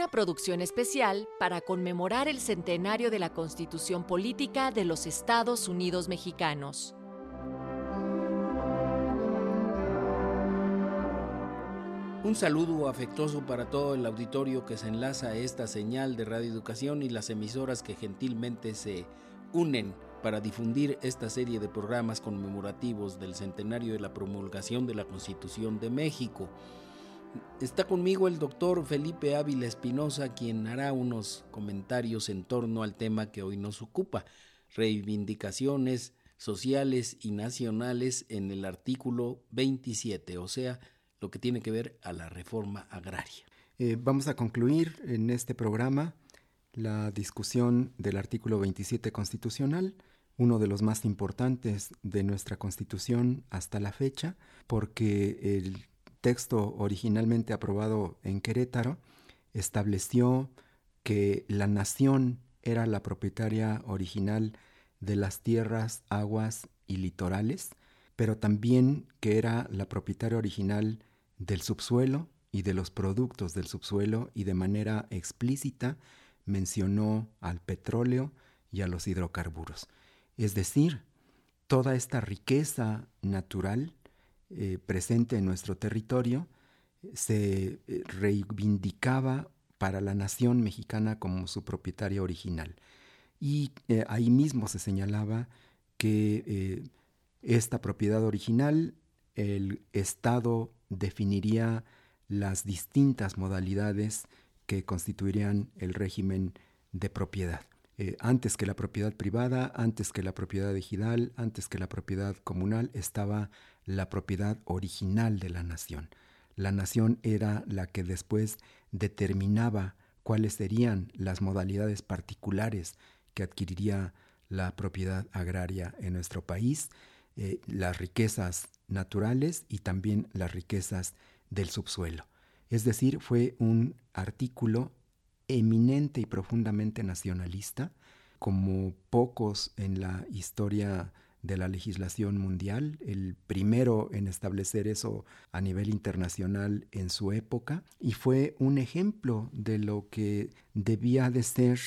Una producción especial para conmemorar el centenario de la Constitución Política de los Estados Unidos Mexicanos. Un saludo afectuoso para todo el auditorio que se enlaza a esta señal de Radio Educación y las emisoras que gentilmente se unen para difundir esta serie de programas conmemorativos del centenario de la promulgación de la Constitución de México. Está conmigo el doctor Felipe Ávila Espinosa, quien hará unos comentarios en torno al tema que hoy nos ocupa, reivindicaciones sociales y nacionales en el artículo 27, o sea, lo que tiene que ver a la reforma agraria. Eh, vamos a concluir en este programa la discusión del artículo 27 constitucional, uno de los más importantes de nuestra constitución hasta la fecha, porque el texto originalmente aprobado en Querétaro estableció que la nación era la propietaria original de las tierras, aguas y litorales, pero también que era la propietaria original del subsuelo y de los productos del subsuelo y de manera explícita mencionó al petróleo y a los hidrocarburos. Es decir, toda esta riqueza natural eh, presente en nuestro territorio se eh, reivindicaba para la nación mexicana como su propietaria original. Y eh, ahí mismo se señalaba que esta propiedad original, el Estado definiría las distintas modalidades que constituirían el régimen de propiedad. Eh, antes que la propiedad privada, antes que la propiedad ejidal, antes que la propiedad comunal, estaba la propiedad original de la nación. La nación era la que después determinaba cuáles serían las modalidades particulares que adquiriría la propiedad agraria en nuestro país, eh, las riquezas naturales y también las riquezas del subsuelo. Es decir, fue un artículo eminente y profundamente nacionalista, como pocos en la historia de la legislación mundial, el primero en establecer eso a nivel internacional en su época, y fue un ejemplo de lo que debía de ser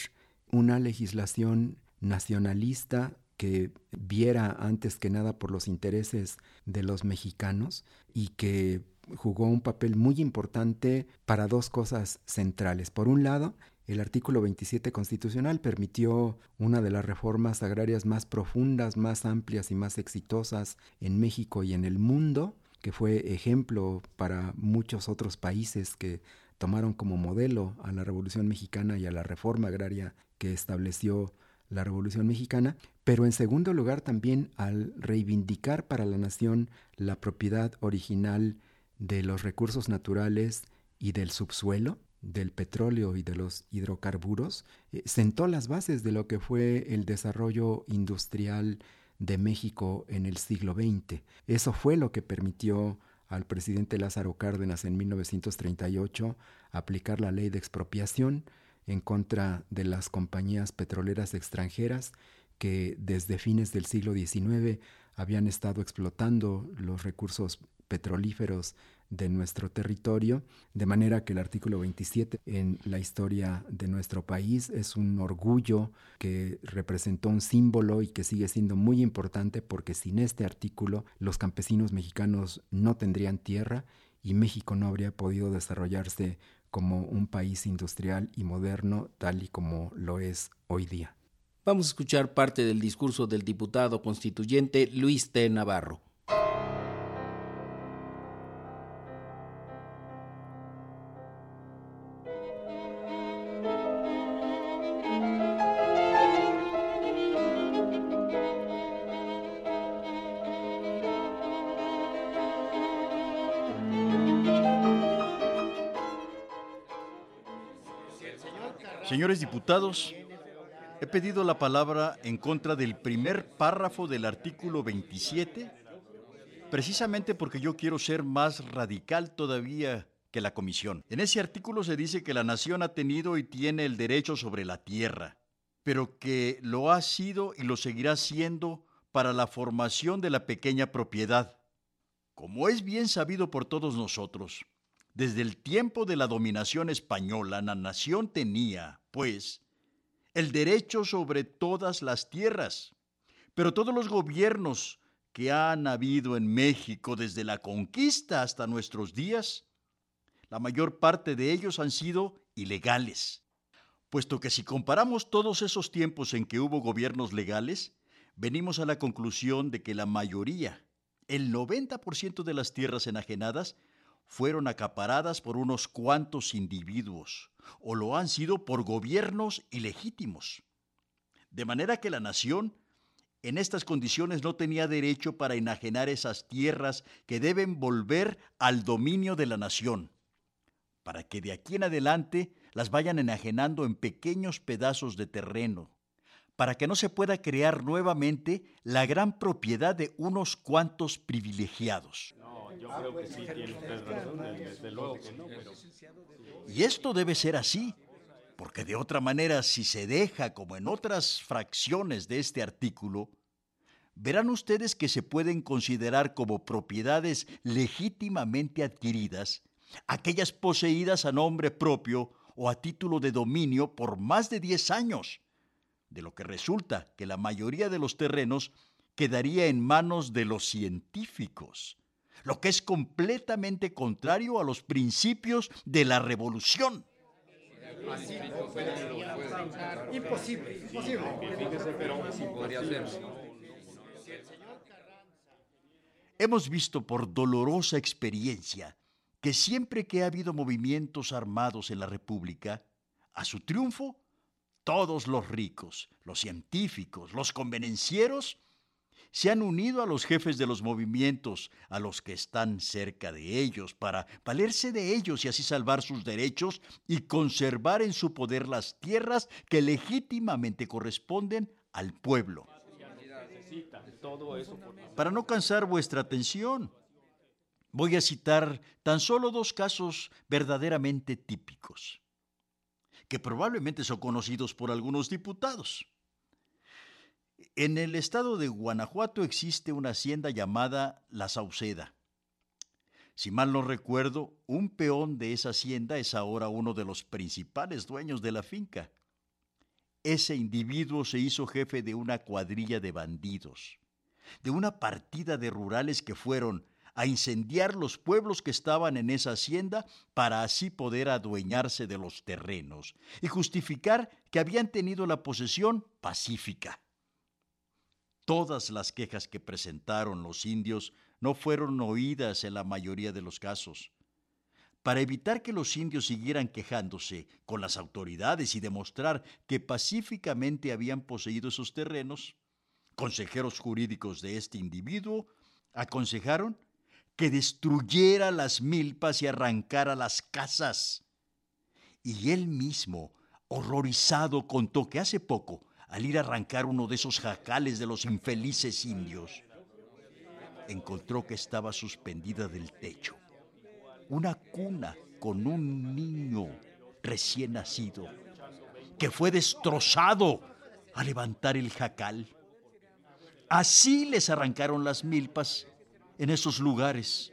una legislación nacionalista que viera antes que nada por los intereses de los mexicanos y que jugó un papel muy importante para dos cosas centrales. Por un lado, el artículo 27 constitucional permitió una de las reformas agrarias más profundas, más amplias y más exitosas en México y en el mundo, que fue ejemplo para muchos otros países que tomaron como modelo a la Revolución Mexicana y a la reforma agraria que estableció la Revolución Mexicana, pero en segundo lugar también al reivindicar para la nación la propiedad original de los recursos naturales y del subsuelo, del petróleo y de los hidrocarburos, eh, sentó las bases de lo que fue el desarrollo industrial de México en el siglo XX. Eso fue lo que permitió al presidente Lázaro Cárdenas en 1938 aplicar la ley de expropiación en contra de las compañías petroleras extranjeras que desde fines del siglo XIX habían estado explotando los recursos petrolíferos de nuestro territorio, de manera que el artículo 27 en la historia de nuestro país es un orgullo que representó un símbolo y que sigue siendo muy importante porque sin este artículo los campesinos mexicanos no tendrían tierra y México no habría podido desarrollarse como un país industrial y moderno tal y como lo es hoy día. Vamos a escuchar parte del discurso del diputado constituyente Luis T. Navarro. Señores diputados, He pedido la palabra en contra del primer párrafo del artículo 27, precisamente porque yo quiero ser más radical todavía que la comisión. En ese artículo se dice que la nación ha tenido y tiene el derecho sobre la tierra, pero que lo ha sido y lo seguirá siendo para la formación de la pequeña propiedad. Como es bien sabido por todos nosotros, desde el tiempo de la dominación española la nación tenía, pues, el derecho sobre todas las tierras. Pero todos los gobiernos que han habido en México desde la conquista hasta nuestros días, la mayor parte de ellos han sido ilegales. Puesto que si comparamos todos esos tiempos en que hubo gobiernos legales, venimos a la conclusión de que la mayoría, el 90% de las tierras enajenadas, fueron acaparadas por unos cuantos individuos, o lo han sido por gobiernos ilegítimos. De manera que la nación en estas condiciones no tenía derecho para enajenar esas tierras que deben volver al dominio de la nación, para que de aquí en adelante las vayan enajenando en pequeños pedazos de terreno, para que no se pueda crear nuevamente la gran propiedad de unos cuantos privilegiados. Yo creo que sí tiene usted razón, desde luego que no, pero... Y esto debe ser así, porque de otra manera, si se deja como en otras fracciones de este artículo, verán ustedes que se pueden considerar como propiedades legítimamente adquiridas aquellas poseídas a nombre propio o a título de dominio por más de 10 años, de lo que resulta que la mayoría de los terrenos quedaría en manos de los científicos lo que es completamente contrario a los principios de la revolución. Imposible, imposible. Hemos visto por dolorosa experiencia que siempre que ha habido movimientos armados en la República, a su triunfo, todos los ricos, los científicos, los convenencieros, se han unido a los jefes de los movimientos, a los que están cerca de ellos, para valerse de ellos y así salvar sus derechos y conservar en su poder las tierras que legítimamente corresponden al pueblo. Para no cansar vuestra atención, voy a citar tan solo dos casos verdaderamente típicos, que probablemente son conocidos por algunos diputados. En el estado de Guanajuato existe una hacienda llamada La Sauceda. Si mal no recuerdo, un peón de esa hacienda es ahora uno de los principales dueños de la finca. Ese individuo se hizo jefe de una cuadrilla de bandidos, de una partida de rurales que fueron a incendiar los pueblos que estaban en esa hacienda para así poder adueñarse de los terrenos y justificar que habían tenido la posesión pacífica. Todas las quejas que presentaron los indios no fueron oídas en la mayoría de los casos. Para evitar que los indios siguieran quejándose con las autoridades y demostrar que pacíficamente habían poseído esos terrenos, consejeros jurídicos de este individuo aconsejaron que destruyera las milpas y arrancara las casas. Y él mismo, horrorizado, contó que hace poco al ir a arrancar uno de esos jacales de los infelices indios, encontró que estaba suspendida del techo una cuna con un niño recién nacido que fue destrozado al levantar el jacal. Así les arrancaron las milpas en esos lugares.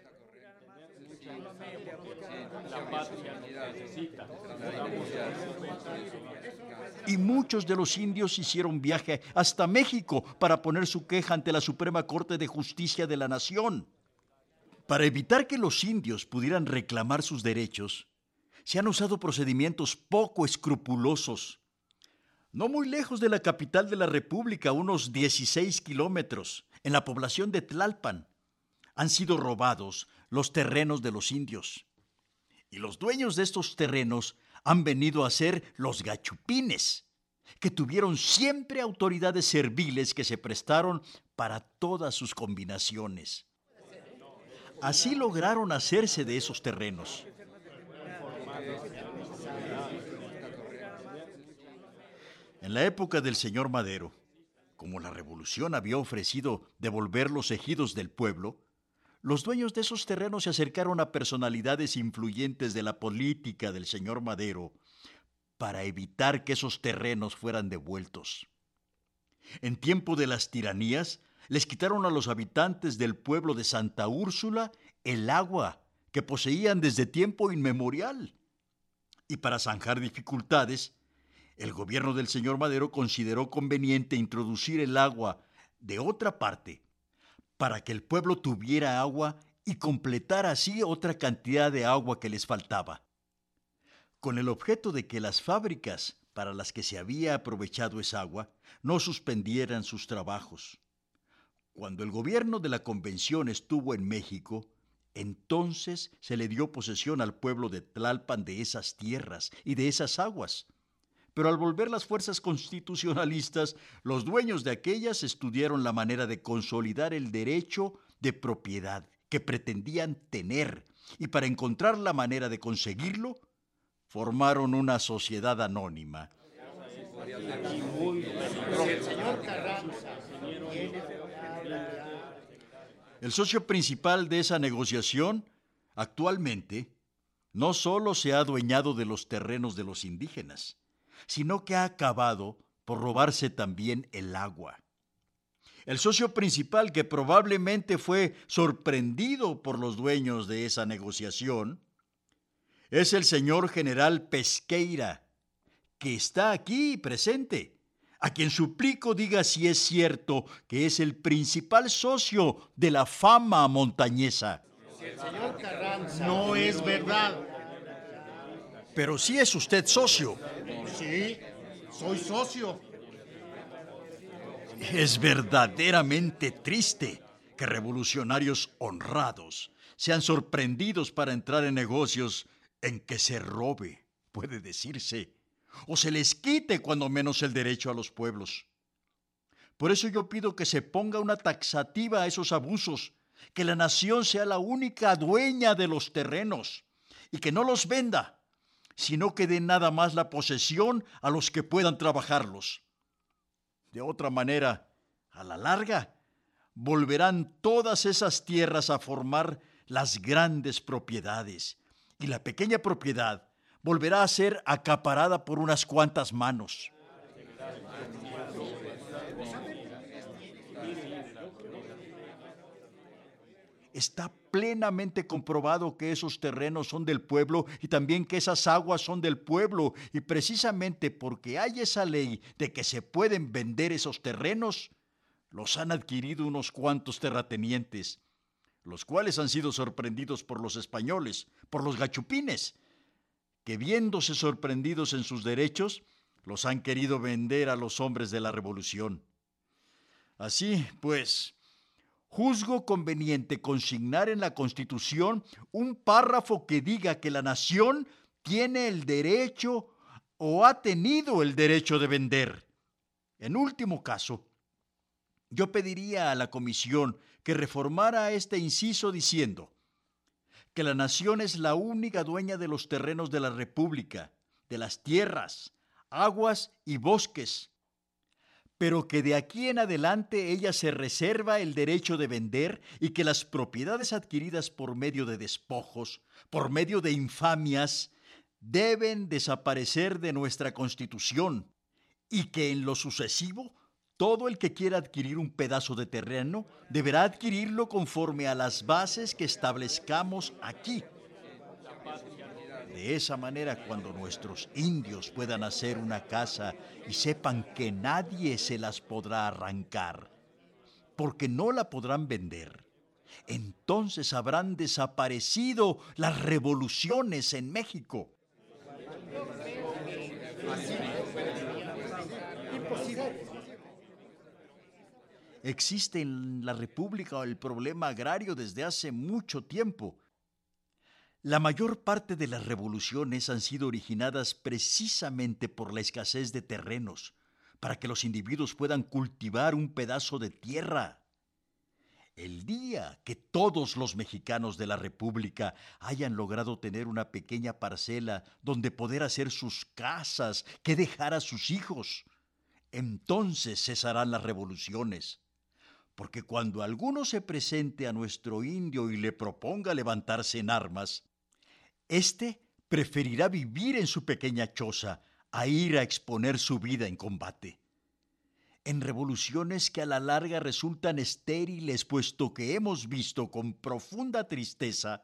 Y muchos de los indios hicieron viaje hasta México para poner su queja ante la Suprema Corte de Justicia de la Nación. Para evitar que los indios pudieran reclamar sus derechos, se han usado procedimientos poco escrupulosos. No muy lejos de la capital de la República, unos 16 kilómetros, en la población de Tlalpan, han sido robados los terrenos de los indios. Y los dueños de estos terrenos han venido a ser los gachupines, que tuvieron siempre autoridades serviles que se prestaron para todas sus combinaciones. Así lograron hacerse de esos terrenos. En la época del señor Madero, como la revolución había ofrecido devolver los ejidos del pueblo, los dueños de esos terrenos se acercaron a personalidades influyentes de la política del señor Madero para evitar que esos terrenos fueran devueltos. En tiempo de las tiranías, les quitaron a los habitantes del pueblo de Santa Úrsula el agua que poseían desde tiempo inmemorial. Y para zanjar dificultades, el gobierno del señor Madero consideró conveniente introducir el agua de otra parte para que el pueblo tuviera agua y completar así otra cantidad de agua que les faltaba con el objeto de que las fábricas para las que se había aprovechado esa agua no suspendieran sus trabajos. Cuando el gobierno de la convención estuvo en México, entonces se le dio posesión al pueblo de Tlalpan de esas tierras y de esas aguas. Pero al volver las fuerzas constitucionalistas, los dueños de aquellas estudiaron la manera de consolidar el derecho de propiedad que pretendían tener, y para encontrar la manera de conseguirlo, formaron una sociedad anónima. El socio principal de esa negociación, actualmente, no solo se ha adueñado de los terrenos de los indígenas, sino que ha acabado por robarse también el agua. El socio principal que probablemente fue sorprendido por los dueños de esa negociación, es el señor general Pesqueira, que está aquí presente, a quien suplico diga si es cierto que es el principal socio de la fama montañesa. No es verdad. Pero sí es usted socio. Sí, soy socio. Es verdaderamente triste que revolucionarios honrados sean sorprendidos para entrar en negocios en que se robe, puede decirse, o se les quite cuando menos el derecho a los pueblos. Por eso yo pido que se ponga una taxativa a esos abusos, que la nación sea la única dueña de los terrenos y que no los venda, sino que dé nada más la posesión a los que puedan trabajarlos. De otra manera, a la larga, volverán todas esas tierras a formar las grandes propiedades y la pequeña propiedad volverá a ser acaparada por unas cuantas manos. Está plenamente comprobado que esos terrenos son del pueblo y también que esas aguas son del pueblo. Y precisamente porque hay esa ley de que se pueden vender esos terrenos, los han adquirido unos cuantos terratenientes los cuales han sido sorprendidos por los españoles, por los gachupines, que viéndose sorprendidos en sus derechos, los han querido vender a los hombres de la revolución. Así, pues, juzgo conveniente consignar en la Constitución un párrafo que diga que la nación tiene el derecho o ha tenido el derecho de vender. En último caso, yo pediría a la Comisión que reformara este inciso diciendo que la nación es la única dueña de los terrenos de la República, de las tierras, aguas y bosques, pero que de aquí en adelante ella se reserva el derecho de vender y que las propiedades adquiridas por medio de despojos, por medio de infamias, deben desaparecer de nuestra Constitución y que en lo sucesivo todo el que quiera adquirir un pedazo de terreno deberá adquirirlo conforme a las bases que establezcamos aquí. De esa manera, cuando nuestros indios puedan hacer una casa y sepan que nadie se las podrá arrancar, porque no la podrán vender, entonces habrán desaparecido las revoluciones en México. Existe en la República el problema agrario desde hace mucho tiempo. La mayor parte de las revoluciones han sido originadas precisamente por la escasez de terrenos, para que los individuos puedan cultivar un pedazo de tierra. El día que todos los mexicanos de la República hayan logrado tener una pequeña parcela donde poder hacer sus casas, que dejar a sus hijos, entonces cesarán las revoluciones. Porque cuando alguno se presente a nuestro indio y le proponga levantarse en armas, éste preferirá vivir en su pequeña choza a ir a exponer su vida en combate. En revoluciones que a la larga resultan estériles, puesto que hemos visto con profunda tristeza,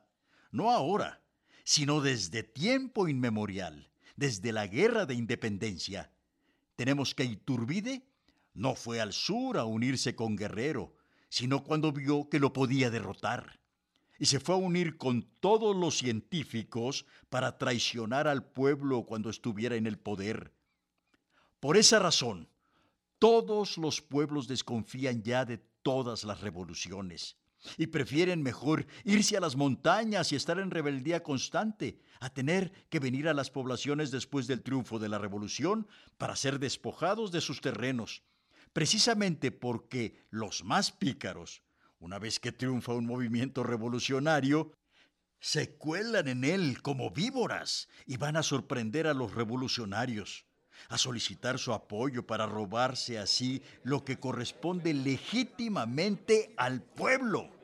no ahora, sino desde tiempo inmemorial, desde la guerra de independencia, tenemos que Iturbide no fue al sur a unirse con Guerrero, sino cuando vio que lo podía derrotar. Y se fue a unir con todos los científicos para traicionar al pueblo cuando estuviera en el poder. Por esa razón, todos los pueblos desconfían ya de todas las revoluciones y prefieren mejor irse a las montañas y estar en rebeldía constante, a tener que venir a las poblaciones después del triunfo de la revolución para ser despojados de sus terrenos, precisamente porque los más pícaros, una vez que triunfa un movimiento revolucionario, se cuelan en él como víboras y van a sorprender a los revolucionarios a solicitar su apoyo para robarse así lo que corresponde legítimamente al pueblo.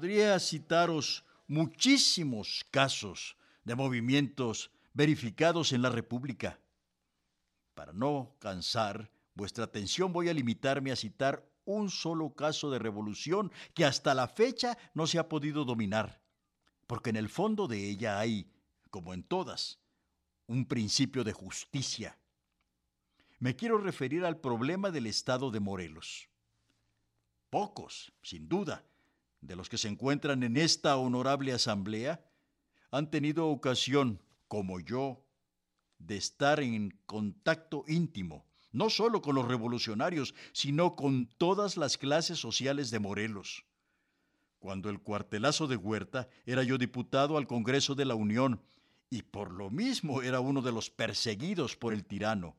Podría citaros muchísimos casos de movimientos verificados en la República. Para no cansar vuestra atención voy a limitarme a citar un solo caso de revolución que hasta la fecha no se ha podido dominar, porque en el fondo de ella hay, como en todas, un principio de justicia. Me quiero referir al problema del Estado de Morelos. Pocos, sin duda, de los que se encuentran en esta honorable asamblea han tenido ocasión como yo, de estar en contacto íntimo, no solo con los revolucionarios, sino con todas las clases sociales de Morelos. Cuando el cuartelazo de Huerta era yo diputado al Congreso de la Unión y por lo mismo era uno de los perseguidos por el tirano.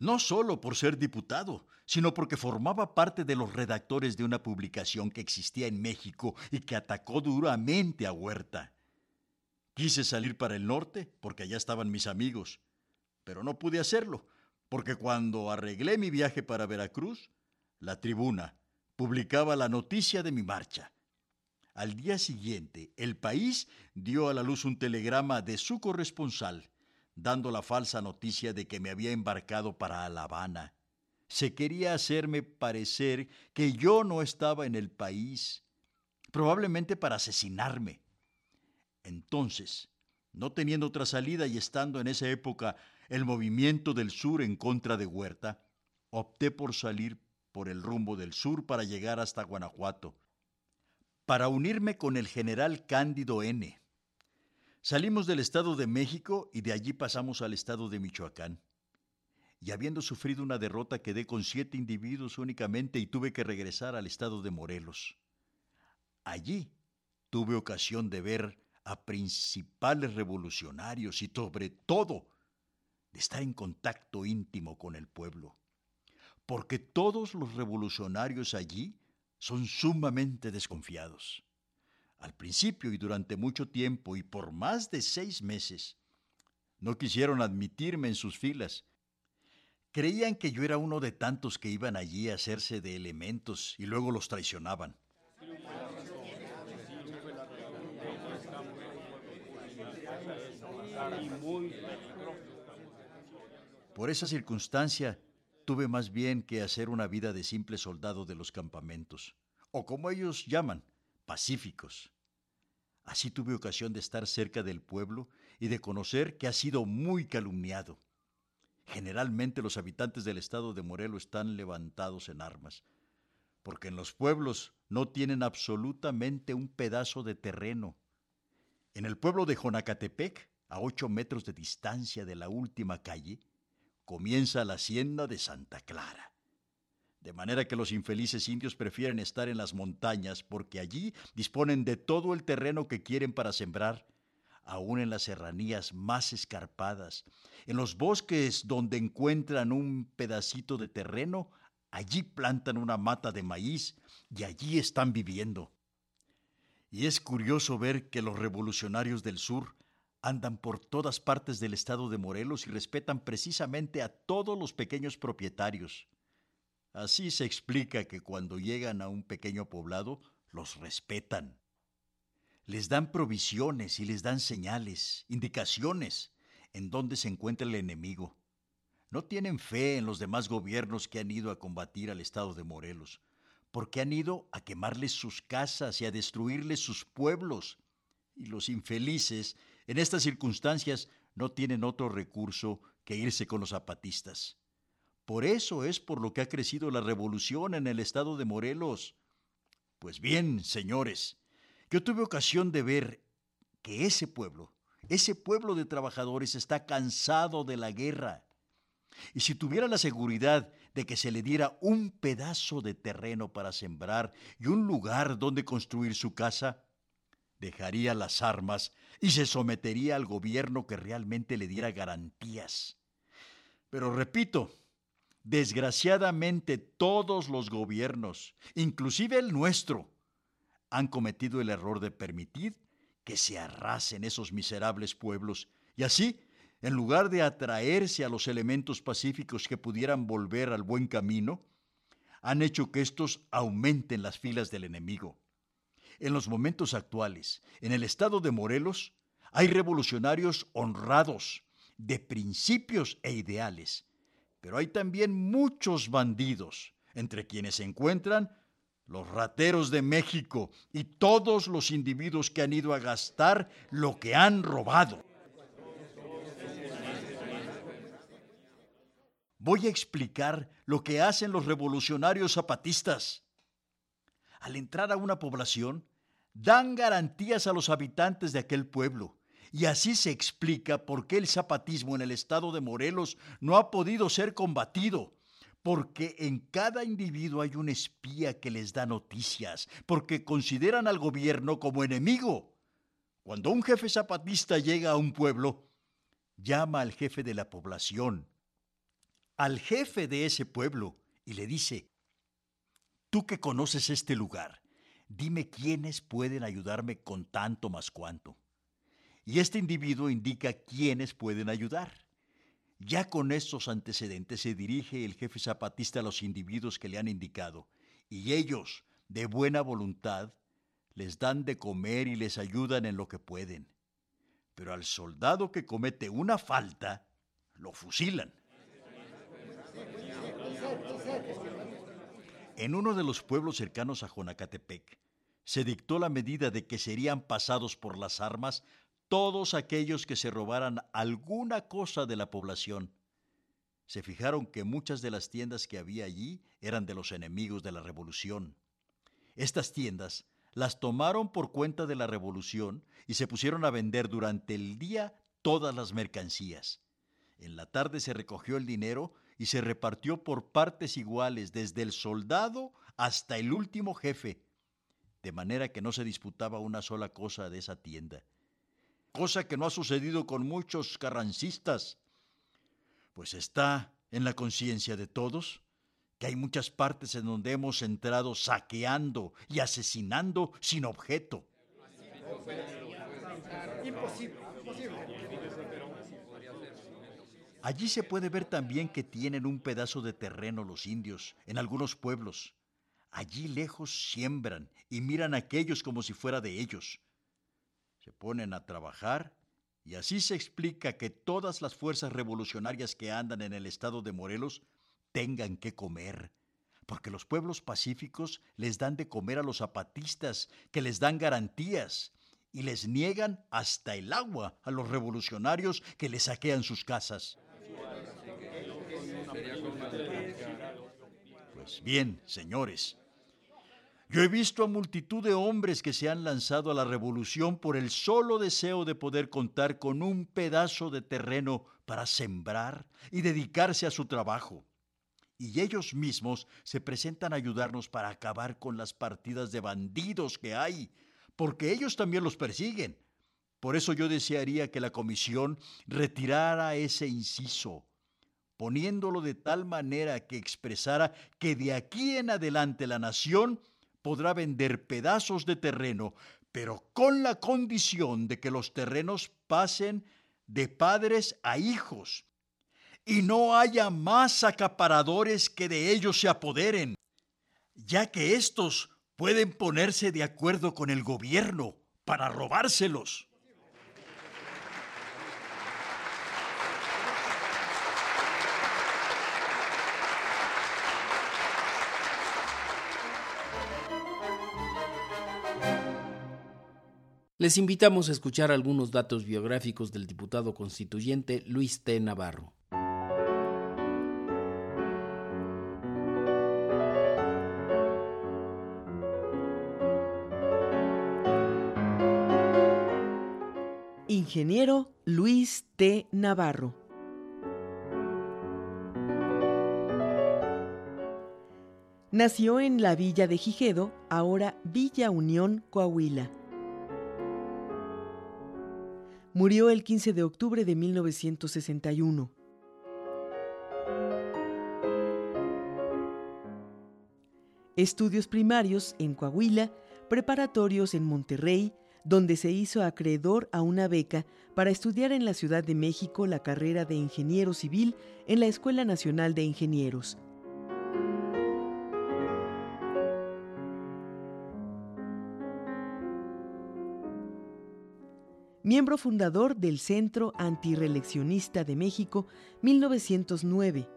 No solo por ser diputado, sino porque formaba parte de los redactores de una publicación que existía en México y que atacó duramente a Huerta. Quise salir para el norte porque allá estaban mis amigos, pero no pude hacerlo, porque cuando arreglé mi viaje para Veracruz, la tribuna publicaba la noticia de mi marcha. Al día siguiente, el país dio a la luz un telegrama de su corresponsal, dando la falsa noticia de que me había embarcado para La Habana. Se quería hacerme parecer que yo no estaba en el país, probablemente para asesinarme. Entonces, no teniendo otra salida y estando en esa época el movimiento del sur en contra de Huerta, opté por salir por el rumbo del sur para llegar hasta Guanajuato, para unirme con el general Cándido N. Salimos del Estado de México y de allí pasamos al Estado de Michoacán. Y habiendo sufrido una derrota quedé con siete individuos únicamente y tuve que regresar al Estado de Morelos. Allí tuve ocasión de ver a principales revolucionarios y sobre todo de estar en contacto íntimo con el pueblo. Porque todos los revolucionarios allí son sumamente desconfiados. Al principio y durante mucho tiempo y por más de seis meses, no quisieron admitirme en sus filas. Creían que yo era uno de tantos que iban allí a hacerse de elementos y luego los traicionaban. Por esa circunstancia, tuve más bien que hacer una vida de simple soldado de los campamentos, o como ellos llaman, pacíficos. Así tuve ocasión de estar cerca del pueblo y de conocer que ha sido muy calumniado. Generalmente los habitantes del estado de Morelos están levantados en armas, porque en los pueblos no tienen absolutamente un pedazo de terreno. En el pueblo de Jonacatepec a ocho metros de distancia de la última calle, comienza la hacienda de Santa Clara. De manera que los infelices indios prefieren estar en las montañas porque allí disponen de todo el terreno que quieren para sembrar, aún en las serranías más escarpadas, en los bosques donde encuentran un pedacito de terreno, allí plantan una mata de maíz y allí están viviendo. Y es curioso ver que los revolucionarios del sur andan por todas partes del estado de Morelos y respetan precisamente a todos los pequeños propietarios. Así se explica que cuando llegan a un pequeño poblado, los respetan. Les dan provisiones y les dan señales, indicaciones en dónde se encuentra el enemigo. No tienen fe en los demás gobiernos que han ido a combatir al estado de Morelos, porque han ido a quemarles sus casas y a destruirles sus pueblos. Y los infelices, en estas circunstancias, no tienen otro recurso que irse con los zapatistas. Por eso es por lo que ha crecido la revolución en el estado de Morelos. Pues bien, señores, yo tuve ocasión de ver que ese pueblo, ese pueblo de trabajadores está cansado de la guerra. Y si tuviera la seguridad de que se le diera un pedazo de terreno para sembrar y un lugar donde construir su casa, dejaría las armas y se sometería al gobierno que realmente le diera garantías. Pero repito, Desgraciadamente todos los gobiernos, inclusive el nuestro, han cometido el error de permitir que se arrasen esos miserables pueblos y así, en lugar de atraerse a los elementos pacíficos que pudieran volver al buen camino, han hecho que estos aumenten las filas del enemigo. En los momentos actuales, en el estado de Morelos, hay revolucionarios honrados, de principios e ideales, pero hay también muchos bandidos, entre quienes se encuentran los rateros de México y todos los individuos que han ido a gastar lo que han robado. Voy a explicar lo que hacen los revolucionarios zapatistas. Al entrar a una población, dan garantías a los habitantes de aquel pueblo y así se explica por qué el zapatismo en el estado de Morelos no ha podido ser combatido. Porque en cada individuo hay un espía que les da noticias, porque consideran al gobierno como enemigo. Cuando un jefe zapatista llega a un pueblo, llama al jefe de la población, al jefe de ese pueblo, y le dice, tú que conoces este lugar, dime quiénes pueden ayudarme con tanto más cuanto y este individuo indica quiénes pueden ayudar. Ya con estos antecedentes se dirige el jefe zapatista a los individuos que le han indicado, y ellos, de buena voluntad, les dan de comer y les ayudan en lo que pueden. Pero al soldado que comete una falta, lo fusilan. En uno de los pueblos cercanos a Jonacatepec, se dictó la medida de que serían pasados por las armas todos aquellos que se robaran alguna cosa de la población. Se fijaron que muchas de las tiendas que había allí eran de los enemigos de la revolución. Estas tiendas las tomaron por cuenta de la revolución y se pusieron a vender durante el día todas las mercancías. En la tarde se recogió el dinero y se repartió por partes iguales desde el soldado hasta el último jefe, de manera que no se disputaba una sola cosa de esa tienda cosa que no ha sucedido con muchos carrancistas, pues está en la conciencia de todos que hay muchas partes en donde hemos entrado saqueando y asesinando sin objeto. Allí se puede ver también que tienen un pedazo de terreno los indios en algunos pueblos. Allí lejos siembran y miran a aquellos como si fuera de ellos se ponen a trabajar y así se explica que todas las fuerzas revolucionarias que andan en el estado de Morelos tengan que comer, porque los pueblos pacíficos les dan de comer a los zapatistas, que les dan garantías, y les niegan hasta el agua a los revolucionarios que les saquean sus casas. Pues bien, señores, yo he visto a multitud de hombres que se han lanzado a la revolución por el solo deseo de poder contar con un pedazo de terreno para sembrar y dedicarse a su trabajo. Y ellos mismos se presentan a ayudarnos para acabar con las partidas de bandidos que hay, porque ellos también los persiguen. Por eso yo desearía que la comisión retirara ese inciso, poniéndolo de tal manera que expresara que de aquí en adelante la nación podrá vender pedazos de terreno, pero con la condición de que los terrenos pasen de padres a hijos y no haya más acaparadores que de ellos se apoderen, ya que éstos pueden ponerse de acuerdo con el gobierno para robárselos. Les invitamos a escuchar algunos datos biográficos del diputado constituyente Luis T. Navarro. Ingeniero Luis T. Navarro. Nació en la villa de Gijedo, ahora Villa Unión, Coahuila. Murió el 15 de octubre de 1961. Estudios primarios en Coahuila, preparatorios en Monterrey, donde se hizo acreedor a una beca para estudiar en la Ciudad de México la carrera de ingeniero civil en la Escuela Nacional de Ingenieros. Miembro fundador del Centro Antireleccionista de México 1909.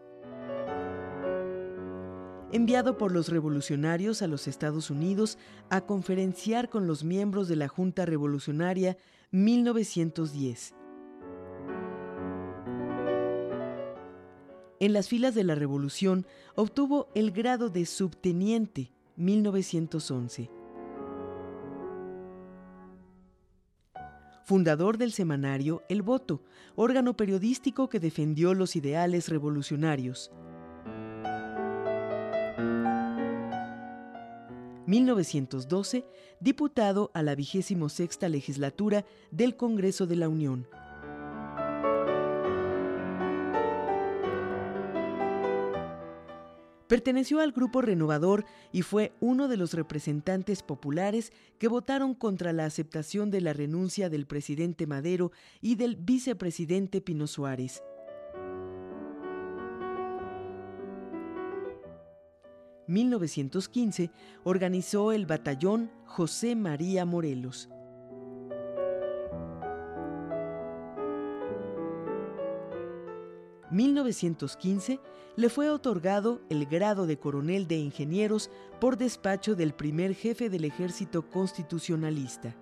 Enviado por los revolucionarios a los Estados Unidos a conferenciar con los miembros de la Junta Revolucionaria 1910. En las filas de la Revolución obtuvo el grado de subteniente 1911. Fundador del semanario El Voto, órgano periodístico que defendió los ideales revolucionarios. 1912, diputado a la vigésimo sexta legislatura del Congreso de la Unión. Perteneció al Grupo Renovador y fue uno de los representantes populares que votaron contra la aceptación de la renuncia del presidente Madero y del vicepresidente Pino Suárez. En 1915 organizó el batallón José María Morelos. 1915 le fue otorgado el grado de coronel de ingenieros por despacho del primer jefe del ejército constitucionalista.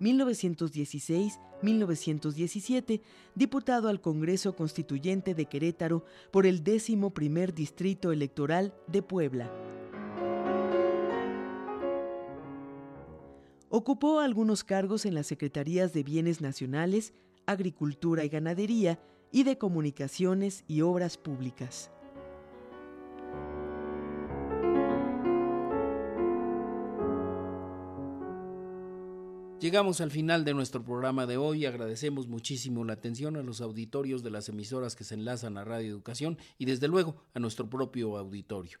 ...1916-1917... diputado al Congreso Constituyente de Querétaro... ...por el décimo primer Distrito Electoral de Puebla. Ocupó algunos cargos en las Secretarías de Bienes Nacionales, Agricultura y Ganadería y de Comunicaciones y Obras Públicas. Llegamos al final de nuestro programa de hoy. Agradecemos muchísimo la atención a los auditorios de las emisoras que se enlazan a Radio Educación y desde luego a nuestro propio auditorio.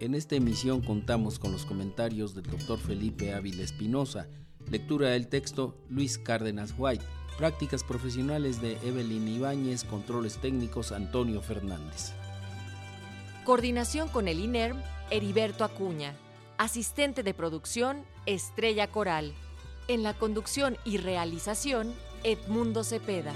En esta emisión contamos con los comentarios del doctor Felipe Ávila Espinosa, lectura del texto Luis Cárdenas White, prácticas profesionales de Evelyn Ibáñez, controles técnicos Antonio Fernández. Coordinación con el INERM, Heriberto Acuña. Asistente de producción, Estrella Coral. En la conducción y realización, Edmundo Cepeda.